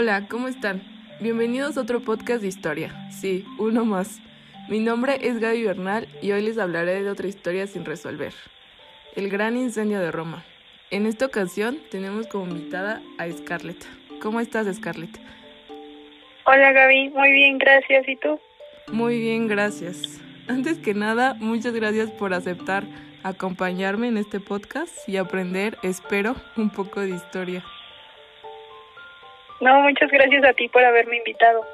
Hola, ¿cómo están? Bienvenidos a otro podcast de historia. Sí, uno más. Mi nombre es Gaby Bernal y hoy les hablaré de otra historia sin resolver. El gran incendio de Roma. En esta ocasión tenemos como invitada a Scarlett. ¿Cómo estás, Scarlett? Hola Gaby, muy bien, gracias. ¿Y tú? Muy bien, gracias. Antes que nada, muchas gracias por aceptar acompañarme en este podcast y aprender, espero, un poco de historia. No, muchas gracias a ti por haberme invitado.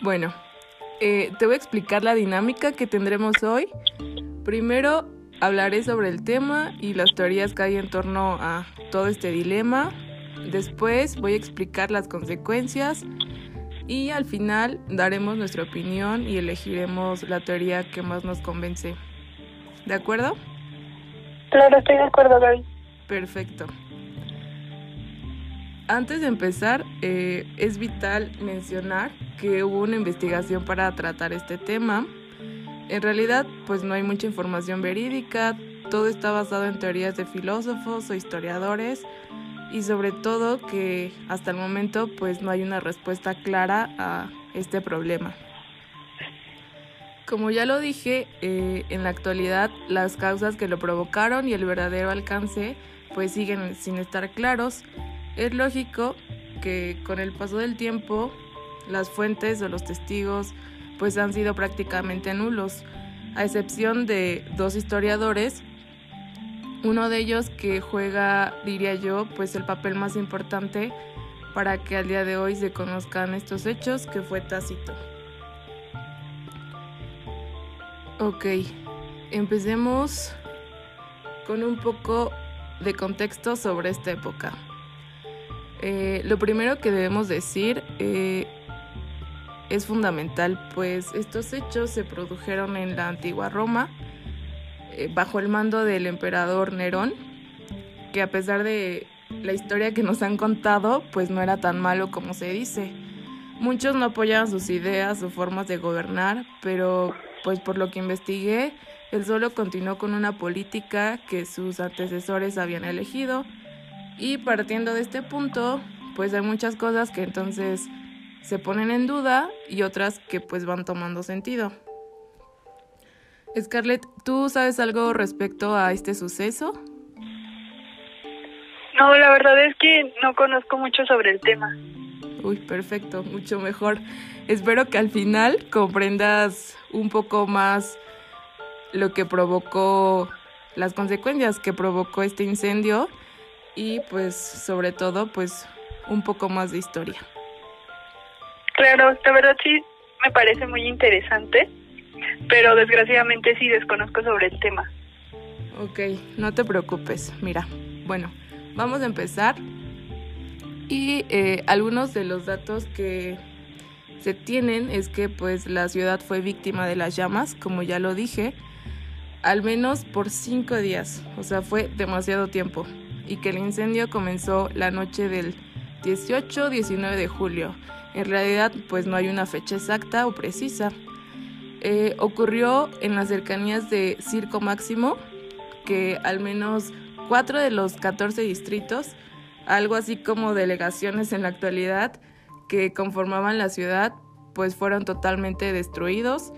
Bueno, eh, te voy a explicar la dinámica que tendremos hoy. Primero hablaré sobre el tema y las teorías que hay en torno a todo este dilema. Después voy a explicar las consecuencias y al final daremos nuestra opinión y elegiremos la teoría que más nos convence. ¿De acuerdo? Claro, estoy de acuerdo, Gaby. Perfecto. Antes de empezar, eh, es vital mencionar que hubo una investigación para tratar este tema. En realidad, pues no hay mucha información verídica, todo está basado en teorías de filósofos o historiadores y sobre todo que hasta el momento pues no hay una respuesta clara a este problema. Como ya lo dije, eh, en la actualidad las causas que lo provocaron y el verdadero alcance pues siguen sin estar claros. Es lógico que con el paso del tiempo las fuentes o los testigos pues han sido prácticamente nulos, a excepción de dos historiadores, uno de ellos que juega, diría yo, pues el papel más importante para que al día de hoy se conozcan estos hechos, que fue Tácito. Ok, empecemos con un poco de contexto sobre esta época. Eh, lo primero que debemos decir eh, es fundamental, pues estos hechos se produjeron en la antigua Roma eh, bajo el mando del emperador Nerón, que a pesar de la historia que nos han contado, pues no era tan malo como se dice. Muchos no apoyaban sus ideas o formas de gobernar, pero pues por lo que investigué, él solo continuó con una política que sus antecesores habían elegido y partiendo de este punto, pues hay muchas cosas que entonces se ponen en duda y otras que pues van tomando sentido. Scarlett, ¿tú sabes algo respecto a este suceso? No, la verdad es que no conozco mucho sobre el tema. Uy, perfecto, mucho mejor. Espero que al final comprendas un poco más lo que provocó, las consecuencias que provocó este incendio y pues sobre todo pues un poco más de historia. Claro, la verdad sí me parece muy interesante, pero desgraciadamente sí desconozco sobre el tema. Ok, no te preocupes, mira, bueno, vamos a empezar y eh, algunos de los datos que se tienen es que pues la ciudad fue víctima de las llamas, como ya lo dije, al menos por cinco días, o sea, fue demasiado tiempo, y que el incendio comenzó la noche del 18-19 de julio. En realidad, pues no hay una fecha exacta o precisa. Eh, ocurrió en las cercanías de Circo Máximo, que al menos cuatro de los 14 distritos, algo así como delegaciones en la actualidad, que conformaban la ciudad pues fueron totalmente destruidos.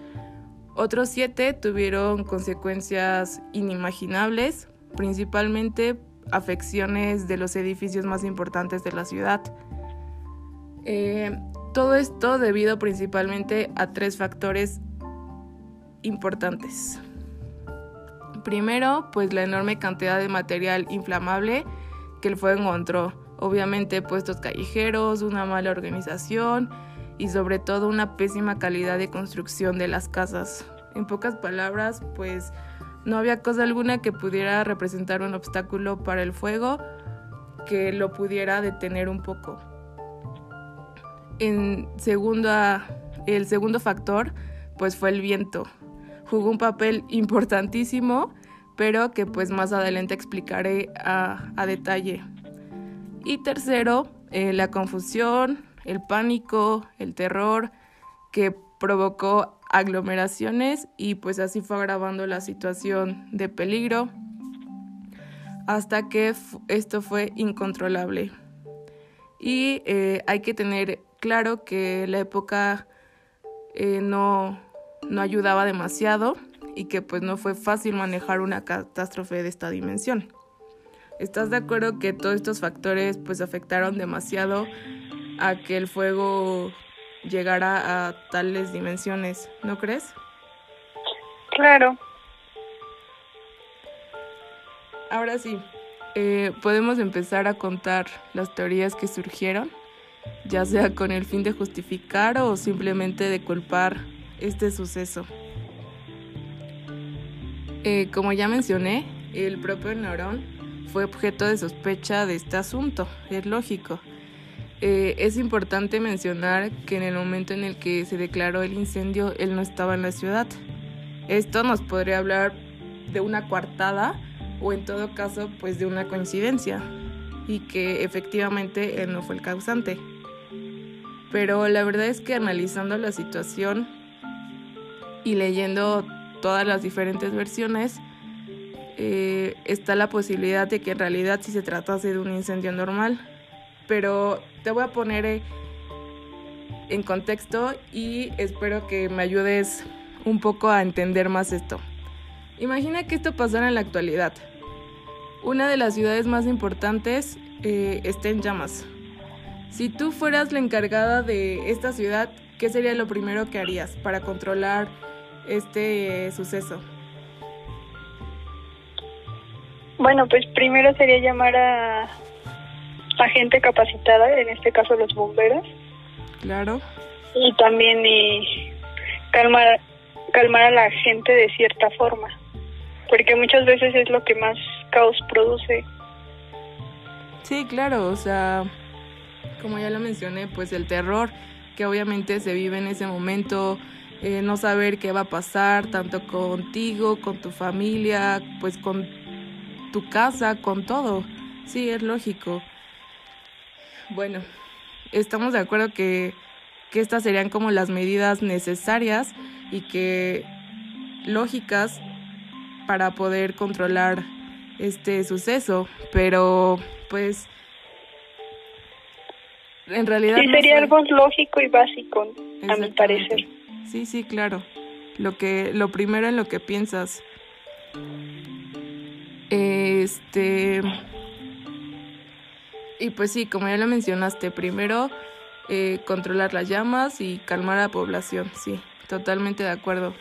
Otros siete tuvieron consecuencias inimaginables, principalmente afecciones de los edificios más importantes de la ciudad. Eh, todo esto debido principalmente a tres factores importantes. Primero, pues la enorme cantidad de material inflamable que el fuego encontró obviamente puestos callejeros, una mala organización y sobre todo una pésima calidad de construcción de las casas. En pocas palabras, pues no había cosa alguna que pudiera representar un obstáculo para el fuego que lo pudiera detener un poco. En segunda, el segundo factor, pues fue el viento. Jugó un papel importantísimo, pero que pues más adelante explicaré a, detalle. Y tercero, eh, la confusión, el pánico, el terror que provocó aglomeraciones y pues así fue agravando la situación de peligro hasta que esto fue incontrolable. Y eh, hay que tener claro que la época eh, no, no ayudaba demasiado y que pues no fue fácil manejar una catástrofe de esta dimensión. ¿Estás de acuerdo que todos estos factores pues afectaron demasiado a que el fuego llegara a tales dimensiones, ¿no crees? Claro. Ahora sí, eh, podemos empezar a contar las teorías que surgieron, ya sea con el fin de justificar o simplemente de culpar este suceso. Eh, como ya mencioné, el propio Neurón fue objeto de sospecha de este asunto, es lógico. Eh, es importante mencionar que en el momento en el que se declaró el incendio, él no estaba en la ciudad. Esto nos podría hablar de una coartada o en todo caso pues de una coincidencia y que efectivamente él no fue el causante. Pero la verdad es que analizando la situación y leyendo todas las diferentes versiones, eh, está la posibilidad de que en realidad sí se tratase de un incendio normal. Pero te voy a poner eh, en contexto y espero que me ayudes un poco a entender más esto. Imagina que esto pasara en la actualidad. Una de las ciudades más importantes eh, está en llamas. Si tú fueras la encargada de esta ciudad, ¿qué sería lo primero que harías para controlar este eh, suceso? Bueno, pues primero sería llamar a, a gente capacitada, en este caso los bomberos. Claro. Y también y calmar, calmar a la gente de cierta forma, porque muchas veces es lo que más caos produce. Sí, claro, o sea, como ya lo mencioné, pues el terror que obviamente se vive en ese momento, eh, no saber qué va a pasar, tanto contigo, con tu familia, pues con tu casa, con todo. Sí, es lógico. Bueno, estamos de acuerdo que, que estas serían como las medidas necesarias y que lógicas para poder controlar este suceso, pero pues en realidad sí sería algo lógico y básico a mi parecer. Sí sí claro. Lo que lo primero en lo que piensas. Este y pues sí como ya lo mencionaste primero eh, controlar las llamas y calmar a la población sí totalmente de acuerdo.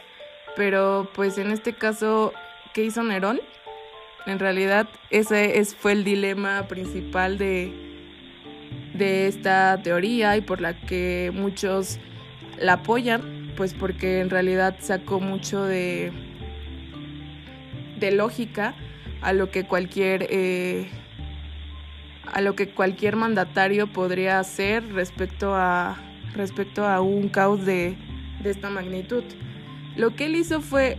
Pero pues en este caso qué hizo Nerón en realidad ese es, fue el dilema principal de, de esta teoría y por la que muchos la apoyan, pues porque en realidad sacó mucho de, de lógica a lo que cualquier eh, a lo que cualquier mandatario podría hacer respecto a respecto a un caos de, de esta magnitud. Lo que él hizo fue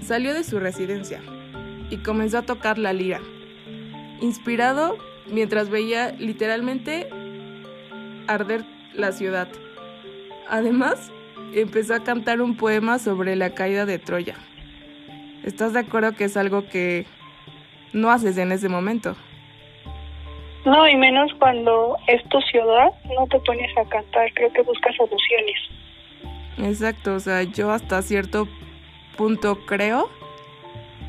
salió de su residencia, y comenzó a tocar la lira, inspirado mientras veía literalmente arder la ciudad. Además, empezó a cantar un poema sobre la caída de Troya. ¿Estás de acuerdo que es algo que no haces en ese momento? No, y menos cuando es tu ciudad, no te pones a cantar, creo que buscas soluciones. Exacto, o sea, yo hasta cierto punto creo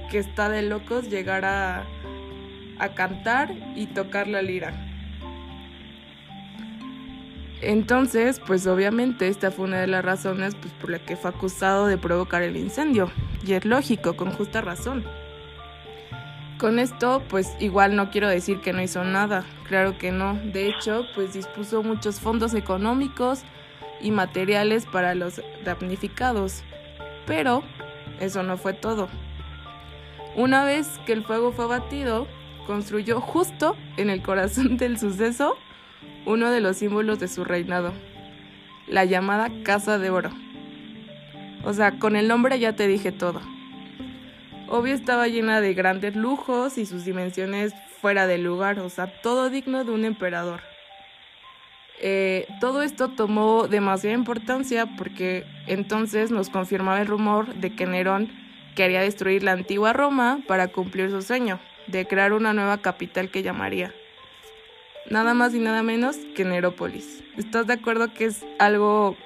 que está de locos llegar a, a cantar y tocar la lira. Entonces, pues obviamente esta fue una de las razones pues, por la que fue acusado de provocar el incendio. Y es lógico, con justa razón. Con esto, pues igual no quiero decir que no hizo nada, claro que no. De hecho, pues dispuso muchos fondos económicos y materiales para los damnificados. Pero eso no fue todo. Una vez que el fuego fue abatido, construyó justo en el corazón del suceso uno de los símbolos de su reinado, la llamada Casa de Oro. O sea, con el nombre ya te dije todo. Obvio estaba llena de grandes lujos y sus dimensiones fuera de lugar, o sea, todo digno de un emperador. Eh, todo esto tomó demasiada importancia porque entonces nos confirmaba el rumor de que Nerón quería destruir la antigua Roma para cumplir su sueño de crear una nueva capital que llamaría. nada más y nada menos que Nerópolis. ¿Estás de acuerdo que es algo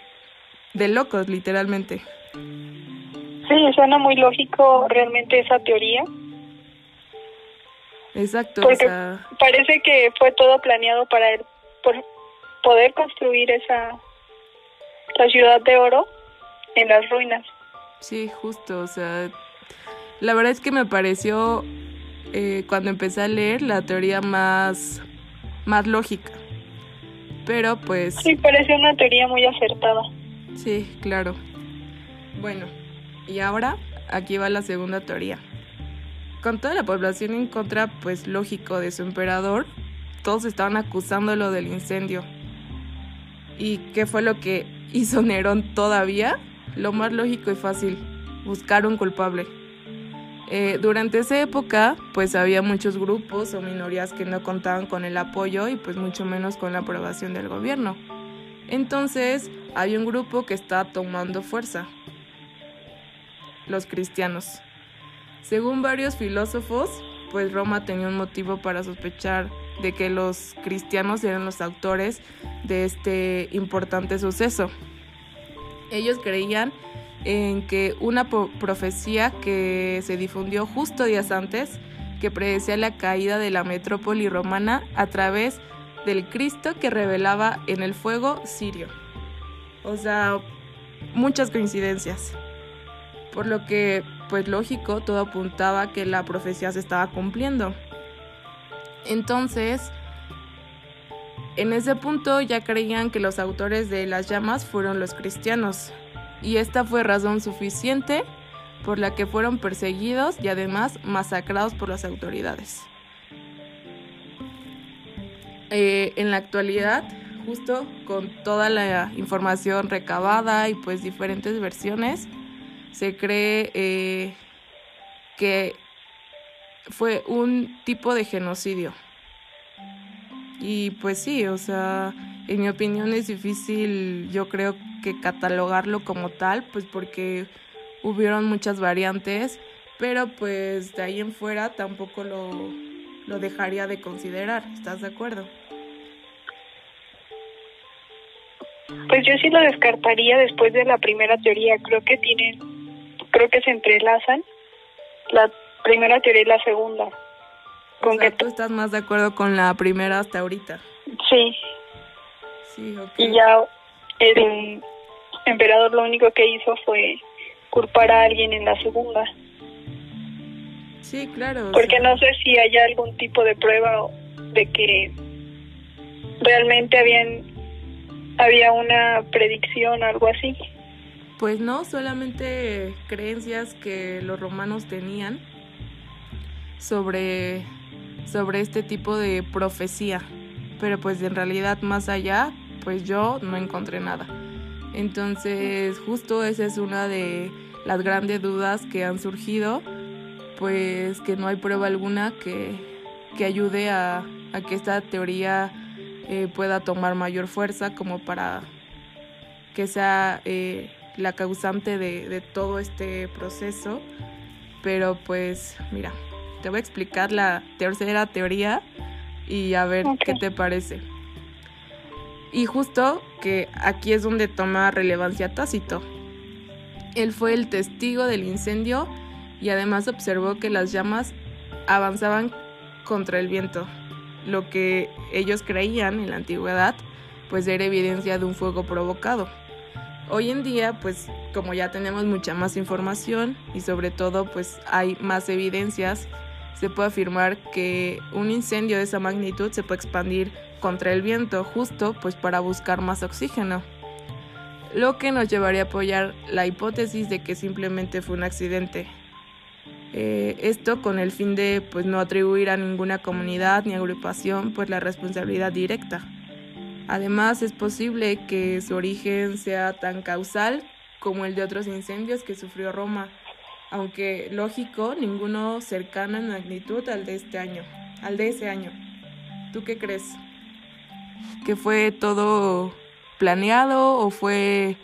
de locos, literalmente? Sí, suena muy lógico realmente esa teoría. Exacto. Porque parece que fue todo planeado para el, por poder construir esa la ciudad de oro en las ruinas. Sí, justo, o sea, la verdad es que me pareció eh, cuando empecé a leer la teoría más, más lógica. Pero pues... Sí, parece una teoría muy acertada. Sí, claro. Bueno, y ahora aquí va la segunda teoría. Con toda la población en contra, pues lógico, de su emperador, todos estaban acusándolo del incendio. ¿Y qué fue lo que hizo Nerón todavía? Lo más lógico y fácil, buscar un culpable. Eh, durante esa época, pues había muchos grupos o minorías que no contaban con el apoyo y pues mucho menos con la aprobación del gobierno. Entonces, hay un grupo que está tomando fuerza, los cristianos. Según varios filósofos, pues Roma tenía un motivo para sospechar de que los cristianos eran los autores de este importante suceso. Ellos creían en que una profecía que se difundió justo días antes, que predecía la caída de la metrópoli romana a través del Cristo que revelaba en el fuego sirio. O sea, muchas coincidencias. Por lo que, pues lógico, todo apuntaba que la profecía se estaba cumpliendo. Entonces, en ese punto ya creían que los autores de las llamas fueron los cristianos, y esta fue razón suficiente por la que fueron perseguidos y además masacrados por las autoridades. Eh, en la actualidad, justo con toda la información recabada y pues diferentes versiones, se cree eh, que fue un tipo de genocidio. Y pues sí, o sea, en mi opinión es difícil, yo creo que catalogarlo como tal, pues porque hubieron muchas variantes, pero pues de ahí en fuera tampoco lo, lo dejaría de considerar, ¿estás de acuerdo? Pues yo sí lo descartaría después de la primera teoría, creo que tienen, creo que se entrelazan la primera teoría y la segunda. Con que tú estás más de acuerdo con la primera hasta ahorita. Sí, y ya el emperador lo único que hizo fue culpar a alguien en la segunda. Sí, claro. Porque no sé si hay algún tipo de prueba de que realmente habían había una predicción o algo así. Pues no, solamente creencias que los romanos tenían sobre sobre este tipo de profecía, pero pues en realidad más allá pues yo no encontré nada. Entonces, justo esa es una de las grandes dudas que han surgido, pues que no hay prueba alguna que, ayude a, que esta teoría eh, pueda tomar mayor fuerza como para que sea eh, la causante de, todo este proceso. Pero pues mira, te voy a explicar la tercera teoría y a ver qué te parece. Y justo que aquí es donde toma relevancia Tácito. Él fue el testigo del incendio y además observó que las llamas avanzaban contra el viento, lo que ellos creían en la antigüedad pues era evidencia de un fuego provocado. Hoy en día pues como ya tenemos mucha más información y sobre todo pues hay más evidencias, se puede afirmar que un incendio de esa magnitud se puede expandir contra el viento justo pues para buscar más oxígeno, lo que nos llevaría a apoyar la hipótesis de que simplemente fue un accidente. Eh, esto con el fin de pues no atribuir a ninguna comunidad ni agrupación pues la responsabilidad directa. Además es posible que su origen sea tan causal como el de otros incendios que sufrió Roma, aunque lógico, ninguno cercano en magnitud al de este año, al de ese año. ¿Tú qué crees? que fue todo planeado o fue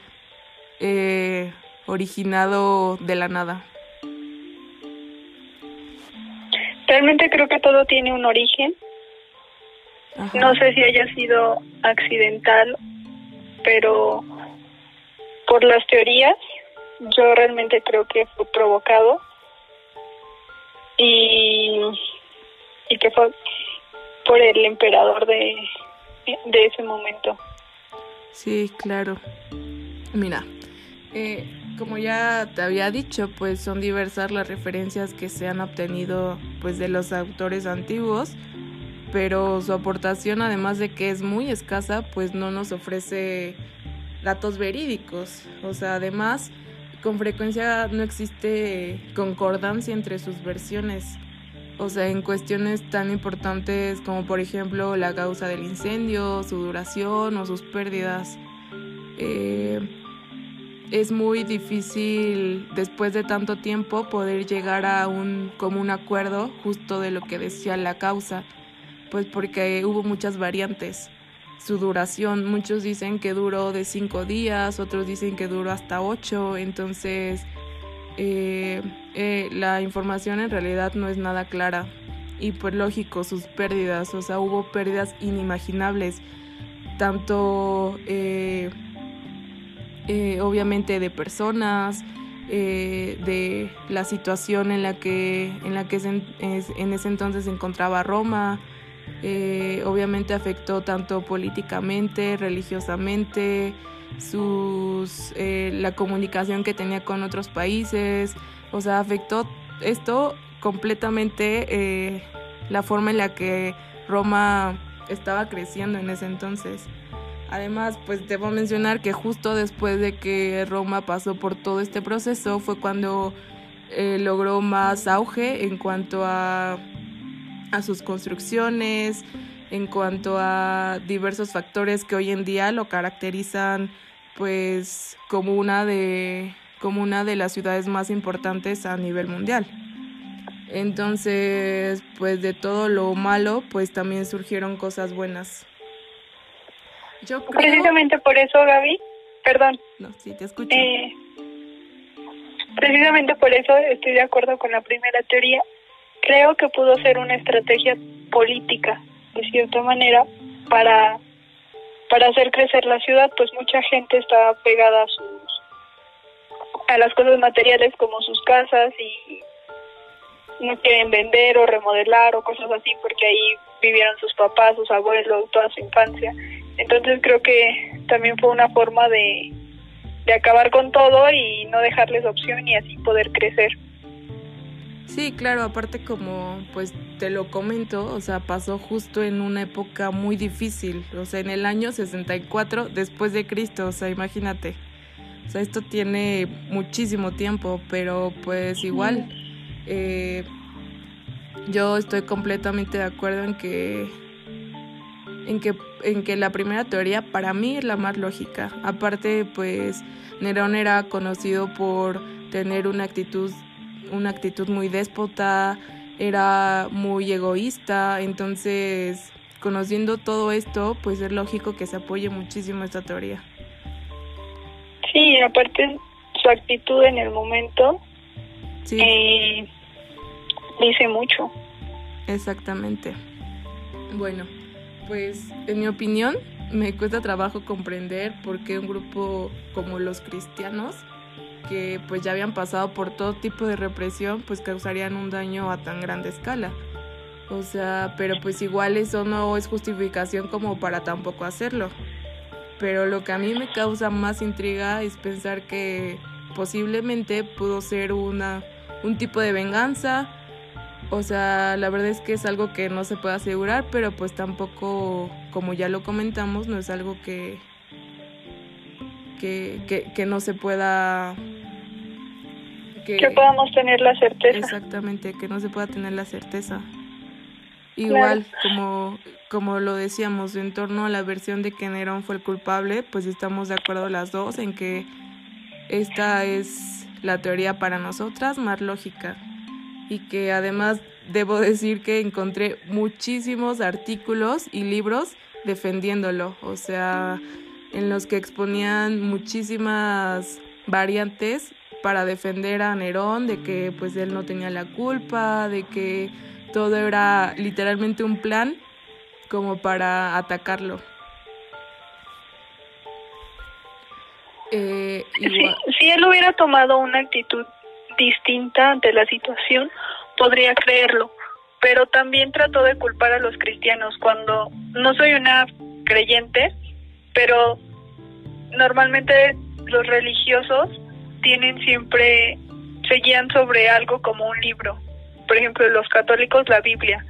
eh, originado de la nada? Realmente creo que todo tiene un origen No sé si haya sido accidental, pero por las teorías, yo realmente creo que fue provocado y, y que fue por el emperador de, de ese momento. Sí, claro. Mira, eh, como ya te había dicho, pues son diversas las referencias que se han obtenido pues de los autores antiguos, pero su aportación además de que es muy escasa, pues no nos ofrece datos verídicos. O sea, además, con frecuencia no existe concordancia entre sus versiones. O sea, en cuestiones tan importantes como por ejemplo la causa del incendio, su duración o sus pérdidas. Eh, es muy difícil después de tanto tiempo poder llegar a un común acuerdo justo de lo que decía la causa, pues porque hubo muchas variantes. Su duración, muchos dicen que duró de cinco días, otros dicen que duró hasta ocho, entonces eh, eh, la información en realidad no es nada clara. Y pues lógico, sus pérdidas, o sea, hubo pérdidas inimaginables, tanto eh, obviamente de personas, de la situación en la que, en, la que en ese entonces se encontraba Roma, obviamente afectó tanto políticamente, religiosamente, eh, la comunicación que tenía con otros países, o sea, afectó esto completamente eh, la forma en la que Roma estaba creciendo en ese entonces. Además, pues debo mencionar que justo después de que Roma pasó por todo este proceso fue cuando eh, logró más auge en cuanto a, a sus construcciones, en cuanto a diversos factores que hoy en día lo caracterizan pues como una de como una de las ciudades más importantes a nivel mundial. Entonces, pues de todo lo malo, pues también surgieron cosas buenas. Yo creo... Precisamente por eso, Gaby, perdón. No, sí, te escucho. Eh, precisamente por eso estoy de acuerdo con la primera teoría. Creo que pudo ser una estrategia política de cierta manera, para, para hacer crecer la ciudad, pues mucha gente está pegada a sus a las cosas materiales como sus casas y no quieren vender o remodelar o cosas así porque ahí vivieron sus papás, sus abuelos, toda su infancia. Entonces creo que también fue una forma de, de acabar con todo y no dejarles opción y así poder crecer. Sí, claro, aparte como pues te lo comento, o sea, pasó justo en una época muy difícil, o sea, en el año 64 después de Cristo, o sea, imagínate. O sea, esto tiene muchísimo tiempo, pero pues igual, eh, yo estoy completamente de acuerdo en que, en que, en que la primera teoría para mí es la más lógica. Aparte, pues Nerón era conocido por tener una actitud una actitud muy déspota, era muy egoísta, entonces conociendo todo esto, pues es lógico que se apoye muchísimo esta teoría. Sí, aparte su actitud en el momento sí. Eh, dice mucho. Exactamente. Bueno, pues en mi opinión me cuesta trabajo comprender por qué un grupo como los cristianos que pues ya habían pasado por todo tipo de represión, pues causarían un daño a tan grande escala. O sea, pero pues igual eso no es justificación como para tampoco hacerlo. Pero lo que a mí me causa más intriga es pensar que posiblemente pudo ser una un tipo de venganza. O sea, la verdad es que es algo que no se puede asegurar, pero pues tampoco, como ya lo comentamos, no es algo que que, no se pueda... Que, podamos tener la certeza. Exactamente, que no se pueda tener la certeza. Igual, como, como lo decíamos, en torno a la versión de que Nerón fue el culpable, pues estamos de acuerdo las dos en que esta es la teoría para nosotras más lógica. Y que además debo decir que encontré muchísimos artículos y libros defendiéndolo. O sea, en los que exponían muchísimas variantes para defender a Nerón de que pues él no tenía la culpa, de que todo era literalmente un plan como para atacarlo. Eh, si él hubiera tomado una actitud distinta ante la situación, podría creerlo, pero también trató de culpar a los cristianos cuando no soy una creyente, pero normalmente los religiosos tienen siempre, se guían sobre algo como un libro, por ejemplo los católicos la Biblia.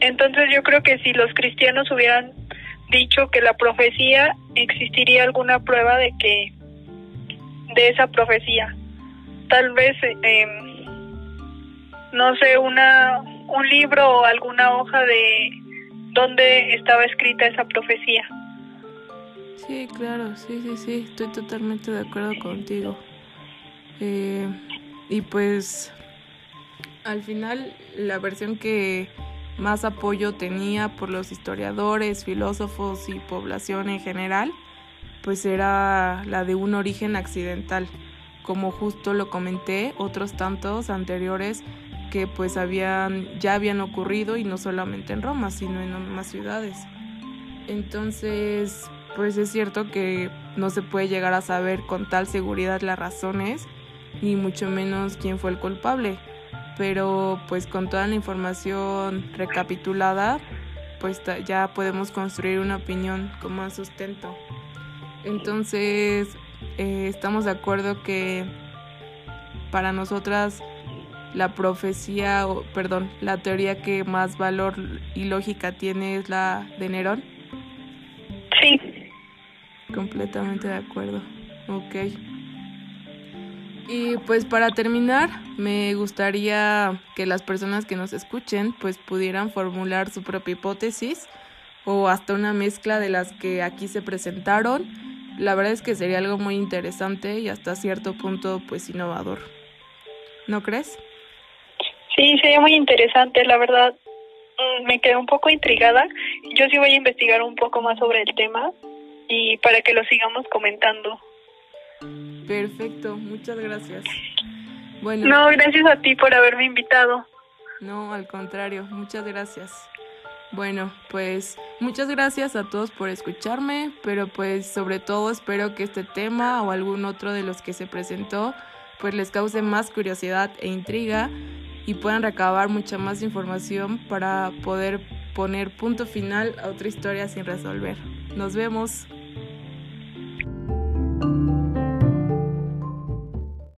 Entonces yo creo que si los cristianos hubieran dicho que la profecía existiría alguna prueba de que de esa profecía. Tal vez eh, no sé una un libro o alguna hoja de donde estaba escrita esa profecía. Sí claro sí sí sí estoy totalmente de acuerdo contigo eh, y pues al final la versión que más apoyo tenía por los historiadores, filósofos y población en general, pues era la de un origen accidental, como justo lo comenté, otros tantos anteriores que pues habían ya habían ocurrido y no solamente en Roma, sino en más ciudades. Entonces, pues es cierto que no se puede llegar a saber con tal seguridad las razones, ni mucho menos quién fue el culpable pero pues con toda la información recapitulada, pues ya podemos construir una opinión con más sustento. Entonces, eh, estamos de acuerdo que para nosotras la profecía, o perdón, la teoría que más valor y lógica tiene es la de Nerón. Sí. Completamente de acuerdo. Ok. Y pues para terminar, me gustaría que las personas que nos escuchen pues pudieran formular su propia hipótesis o hasta una mezcla de las que aquí se presentaron. La verdad es que sería algo muy interesante y hasta cierto punto pues innovador. ¿No crees? Sí, sería muy interesante, la verdad. Mm, me quedé un poco intrigada. Yo sí voy a investigar un poco más sobre el tema y para que lo sigamos comentando. Perfecto, muchas gracias. Bueno. No, gracias a ti por haberme invitado. No, al contrario, muchas gracias. Bueno, pues muchas gracias a todos por escucharme, pero pues sobre todo espero que este tema o algún otro de los que se presentó pues les cause más curiosidad e intriga y puedan recabar mucha más información para poder poner punto final a otra historia sin resolver. Nos vemos.